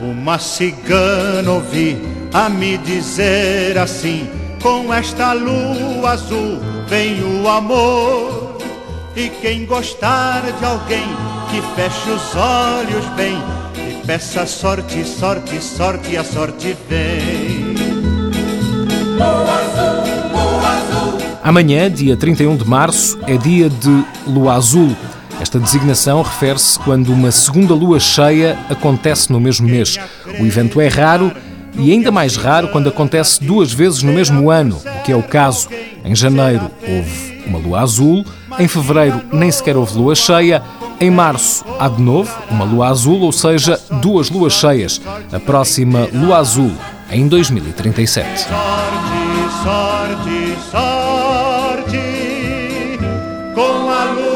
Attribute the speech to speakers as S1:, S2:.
S1: Uma cigana ouvi a me dizer assim: Com esta lua azul vem o amor. E quem gostar de alguém que feche os olhos bem e peça sorte, sorte, sorte, a sorte vem.
S2: Amanhã, dia 31 de março, é dia de lua azul. Esta designação refere-se quando uma segunda lua cheia acontece no mesmo mês. O evento é raro e ainda mais raro quando acontece duas vezes no mesmo ano, o que é o caso. Em janeiro houve uma lua azul, em fevereiro nem sequer houve lua cheia, em março há de novo uma lua azul, ou seja, duas luas cheias. A próxima lua azul em 2037.
S1: Sorte, sorte, sorte, com a lua.